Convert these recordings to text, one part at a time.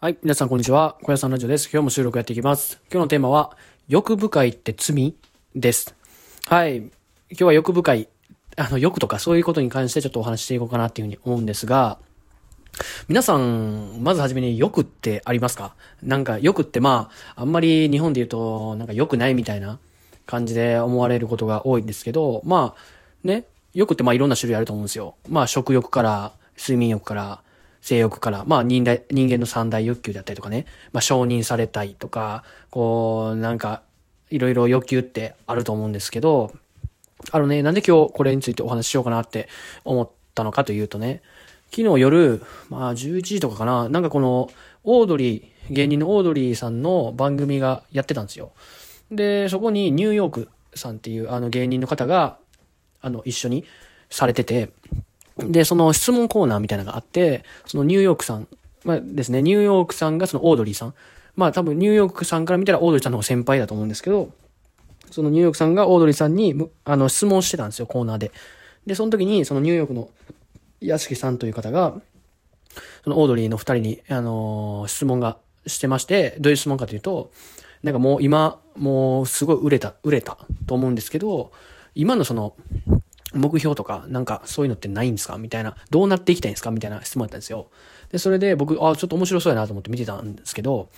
はい。皆さん、こんにちは。小屋さんラジオです。今日も収録やっていきます。今日のテーマは、欲深いって罪です。はい。今日は欲深い、あの、欲とかそういうことに関してちょっとお話ししていこうかなっていうふうに思うんですが、皆さん、まずはじめに欲ってありますか？なんか欲ってまあ、あんまり日本で言うと、なんか良くないみたいな感じで思われることが多いんですけど、まあ、ね、欲ってまあいろんな種類あると思うんですよ。まあ食欲から、睡眠欲から、性欲から、まあ人間人間の三大欲求であったりとかね、まあ承認されたいとか、こう、なんか、いろいろ欲求ってあると思うんですけど、あのね、なんで今日これについてお話ししようかなって思ったのかというとね、昨日夜、まあ11時とかかな、なんかこの、オードリー、芸人のオードリーさんの番組がやってたんですよ。で、そこにニューヨークさんっていうあの芸人の方が、あの、一緒にされてて、で、その質問コーナーみたいなのがあって、そのニューヨークさん、まあですね、ニューヨークさんがそのオードリーさん。まあ多分ニューヨークさんから見たらオードリーさんの方が先輩だと思うんですけど、そのニューヨークさんがオードリーさんに、あの、質問してたんですよ、コーナーで。で、その時に、そのニューヨークの屋敷さんという方が、そのオードリーの二人に、あのー質問がしてまして、どういう質問かというと、なんかもう今、もうすごい売れた、売れたと思うんですけど、今のその、目標とか、なんかそういうのってないんですか？みたいな。どうなっていきたいんですか？みたいな質問だったんですよ。で、それで僕、あ、ちょっと面白そうやなと思って見てたんですけど、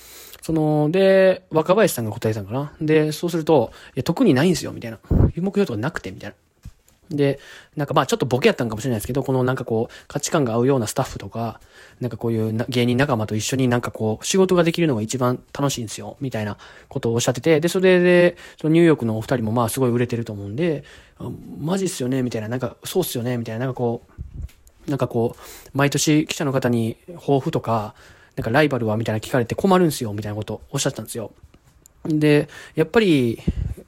その、で、若林さんが答えたのかな？で、そうすると、いや、特にないんですよ、みたいな。目標とかなくて、みたいな。で、なんかまあちょっとボケやったんかもしれないですけど、このなんかこう、価値観が合うようなスタッフとか、なんかこういう芸人仲間と一緒になんかこう、仕事ができるのが一番楽しいんですよ、みたいなことをおっしゃってて、で、それで、そのニューヨークのお二人もまあすごい売れてると思うんで、マジっすよね、みたいな、なんかそうっすよね、みたいな、なんかこう、なんかこう、毎年記者の方に抱負とか、なんかライバルはみたいな聞かれて困るんすよ、みたいなことをおっしゃってたんですよ。で、やっぱり、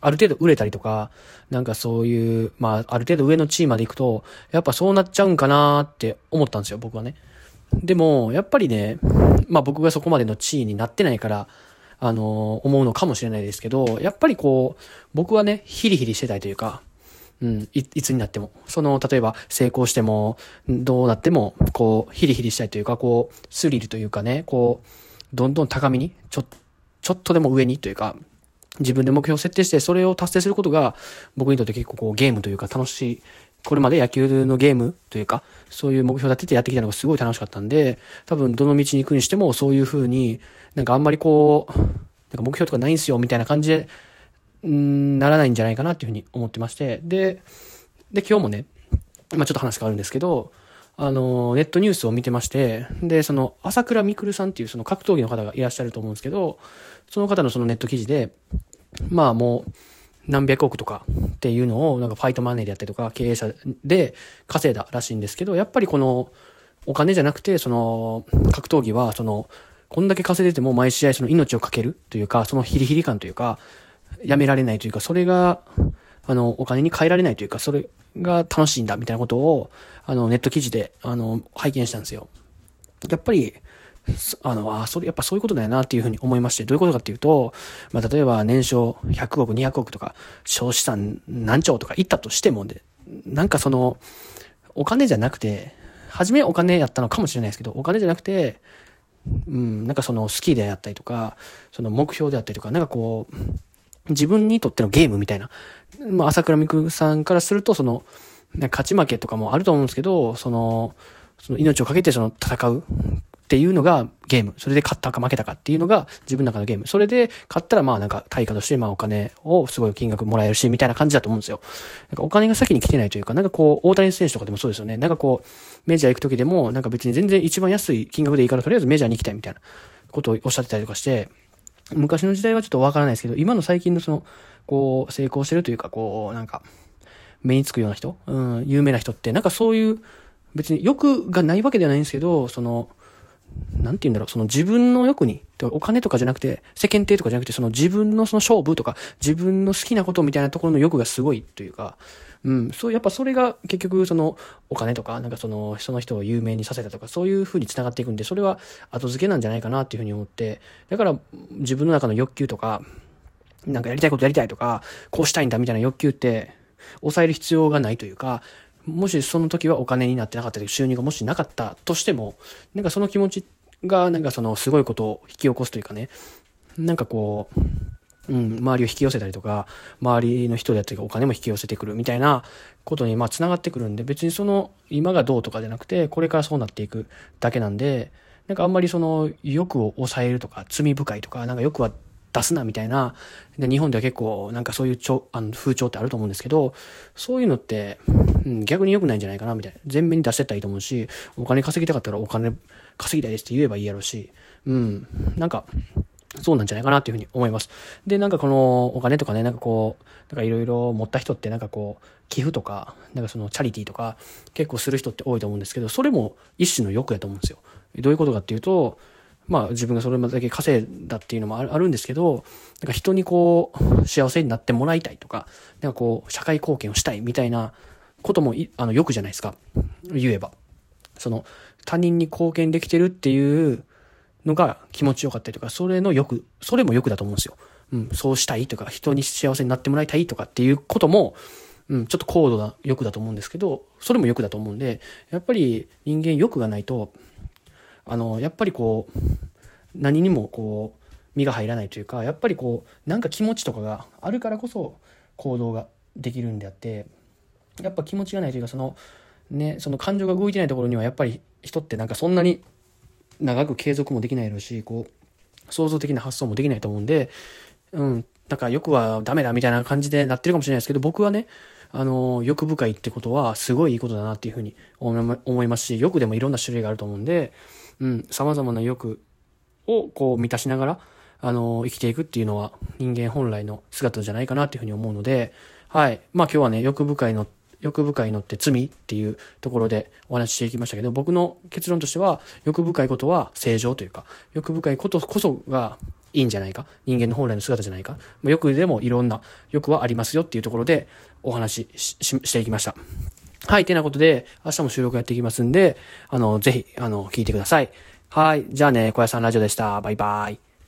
ある程度売れたりとか、なんかそういう、まあ、ある程度上の地位まで行くと、やっぱそうなっちゃうんかなって思ったんですよ、僕はね。でも、やっぱりね、まあ僕がそこまでの地位になってないから、あの思うのかもしれないですけど、やっぱりこう、僕はね、ヒリヒリしてたいというか、うん、い、いつになっても。その、例えば、成功しても、どうなっても、こう、ヒリヒリしたいというか、こう、スリルというかね、こう、どんどん高みに、ちょ、ちょっとでも上にというか、自分で目標を設定して、それを達成することが、僕にとって結構こう、ゲームというか楽しい、これまで野球のゲームというか、そういう目標立ててやってきたのがすごい楽しかったんで、多分どの道に行くにしても、そういう風に、なんかあんまりこう、なんか目標とかないんすよ、みたいな感じで、うん、ならないんじゃないかなっていうふうに思ってまして、で、で、今日もね、まあちょっと話変わるんですけど、あの、ネットニュースを見てまして、で、その、朝倉未来さんっていうその格闘技の方がいらっしゃると思うんですけど、その方のそのネット記事で、まあもう、何百億とかっていうのを、なんかファイトマネーであったりとか、経営者で稼いだらしいんですけど、やっぱりこの、お金じゃなくて、その、格闘技は、その、こんだけ稼いでても毎試合その命をかけるというか、そのヒリヒリ感というか、やめられないというか、それが、あの、お金に変えられないというか、それが楽しいんだみたいなことを、あの、ネット記事で、あの、拝見したんですよ。やっぱり、あの、あ、それ、やっぱそういうことだよなっていうふうに思いまして、どういうことかっていうと、まあ、例えば年商100億、200億とか、少資産何兆とか言ったとしてもで、なんかその、お金じゃなくて、初めお金やったのかもしれないですけど、お金じゃなくて、うん、なんかその好きであったりとか、その目標であったりとか、なんかこう、自分にとってのゲームみたいな。まあ、朝倉未来さんからすると、その、勝ち負けとかもあると思うんですけど、その、その命をかけてその戦うっていうのがゲーム。それで勝ったか負けたかっていうのが自分の中のゲーム。それで勝ったらまあなんか対価としてまあお金をすごい金額もらえるし、みたいな感じだと思うんですよ。なんかお金が先に来てないというか、なんかこう、大谷選手とかでもそうですよね。なんかこう、メジャー行く時でも、なんか別に全然一番安い金額でいいからとりあえずメジャーに行きたいみたいなことをおっしゃってたりとかして、昔の時代はちょっとわからないですけど、今の最近のその、こう、成功してるというか、こう、なんか、目につくような人、うん、有名な人って、なんかそういう、別に欲がないわけではないんですけど、その、なんて言うんだろう、その自分の欲に、お金とかじゃなくて、世間体とかじゃなくて、その自分のその勝負とか、自分の好きなことみたいなところの欲がすごいというか、うん、そう、やっぱそれが結局そのお金とか、なんかその、その人を有名にさせたとか、そういう風に繋がっていくんで、それは後付けなんじゃないかなっていう風に思って、だから自分の中の欲求とか、なんかやりたいことやりたいとか、こうしたいんだみたいな欲求って、抑える必要がないというか、もしその時はお金になってなかったり、収入がもしなかったとしても、なんかその気持ちが、なんかその、すごいことを引き起こすというかね、なんかこう、うん、周りを引き寄せたりとか、周りの人であったりお金も引き寄せてくるみたいなことに、まあ、繋がってくるんで、別にその、今がどうとかじゃなくて、これからそうなっていくだけなんで、なんかあんまりその、欲を抑えるとか、罪深いとか、なんか欲は出すなみたいな、で日本では結構なんかそういうちょあの風潮ってあると思うんですけど、そういうのって、うん、逆に良くないんじゃないかなみたいな。全面に出してったらいいと思うし、お金稼ぎたかったらお金稼ぎたいですって言えばいいやろうし、うん、なんか、そうなんじゃないかなっていうふうに思います。で、なんかこのお金とかね、なんかこう、なんかいろいろ持った人ってなんかこう、寄付とか、なんかそのチャリティーとか結構する人って多いと思うんですけど、それも一種の欲やと思うんですよ。どういうことかっていうと、まあ自分がそれだけ稼いだっていうのもあるんですけど、なんか人にこう、幸せになってもらいたいとか、なんかこう、社会貢献をしたいみたいなこともあの、よくじゃないですか。言えば。その、他人に貢献できてるっていうのが気持ちよかったりとか、それの欲、それも欲だと思うんですよ。うん、そうしたいとか、人に幸せになってもらいたいとかっていうことも、うん、ちょっと高度な欲だと思うんですけど、それも欲だと思うんで、やっぱり人間欲がないと、あの、やっぱりこう、何にもこう、身が入らないというか、やっぱりこう、なんか気持ちとかがあるからこそ行動ができるんであって、やっぱ気持ちがないというか、その、ね、その感情が動いてないところにはやっぱり人ってなんかそんなに長く継続もできないだろうし、こう、創造的な発想もできないと思うんで、うん、なんか欲はダメだみたいな感じでなってるかもしれないですけど、僕はね、あの、欲深いってことはすごいいいことだなっていうふうに思いますし、欲でもいろんな種類があると思うんで、うん、様々な欲をこう満たしながら、あの、生きていくっていうのは人間本来の姿じゃないかなっていうふうに思うので、はい。まあ今日はね、欲深いの、欲深いのって罪っていうところでお話ししていきましたけど、僕の結論としては、欲深いことは正常というか、欲深いことこそがいいんじゃないか。人間の本来の姿じゃないか。欲でもいろんな欲はありますよっていうところでお話ししていきました。はい。てなことで、明日も収録やっていきますんで、あの、ぜひ、あの、聞いてください。はい。じゃあね、小屋さんラジオでした。バイバイ。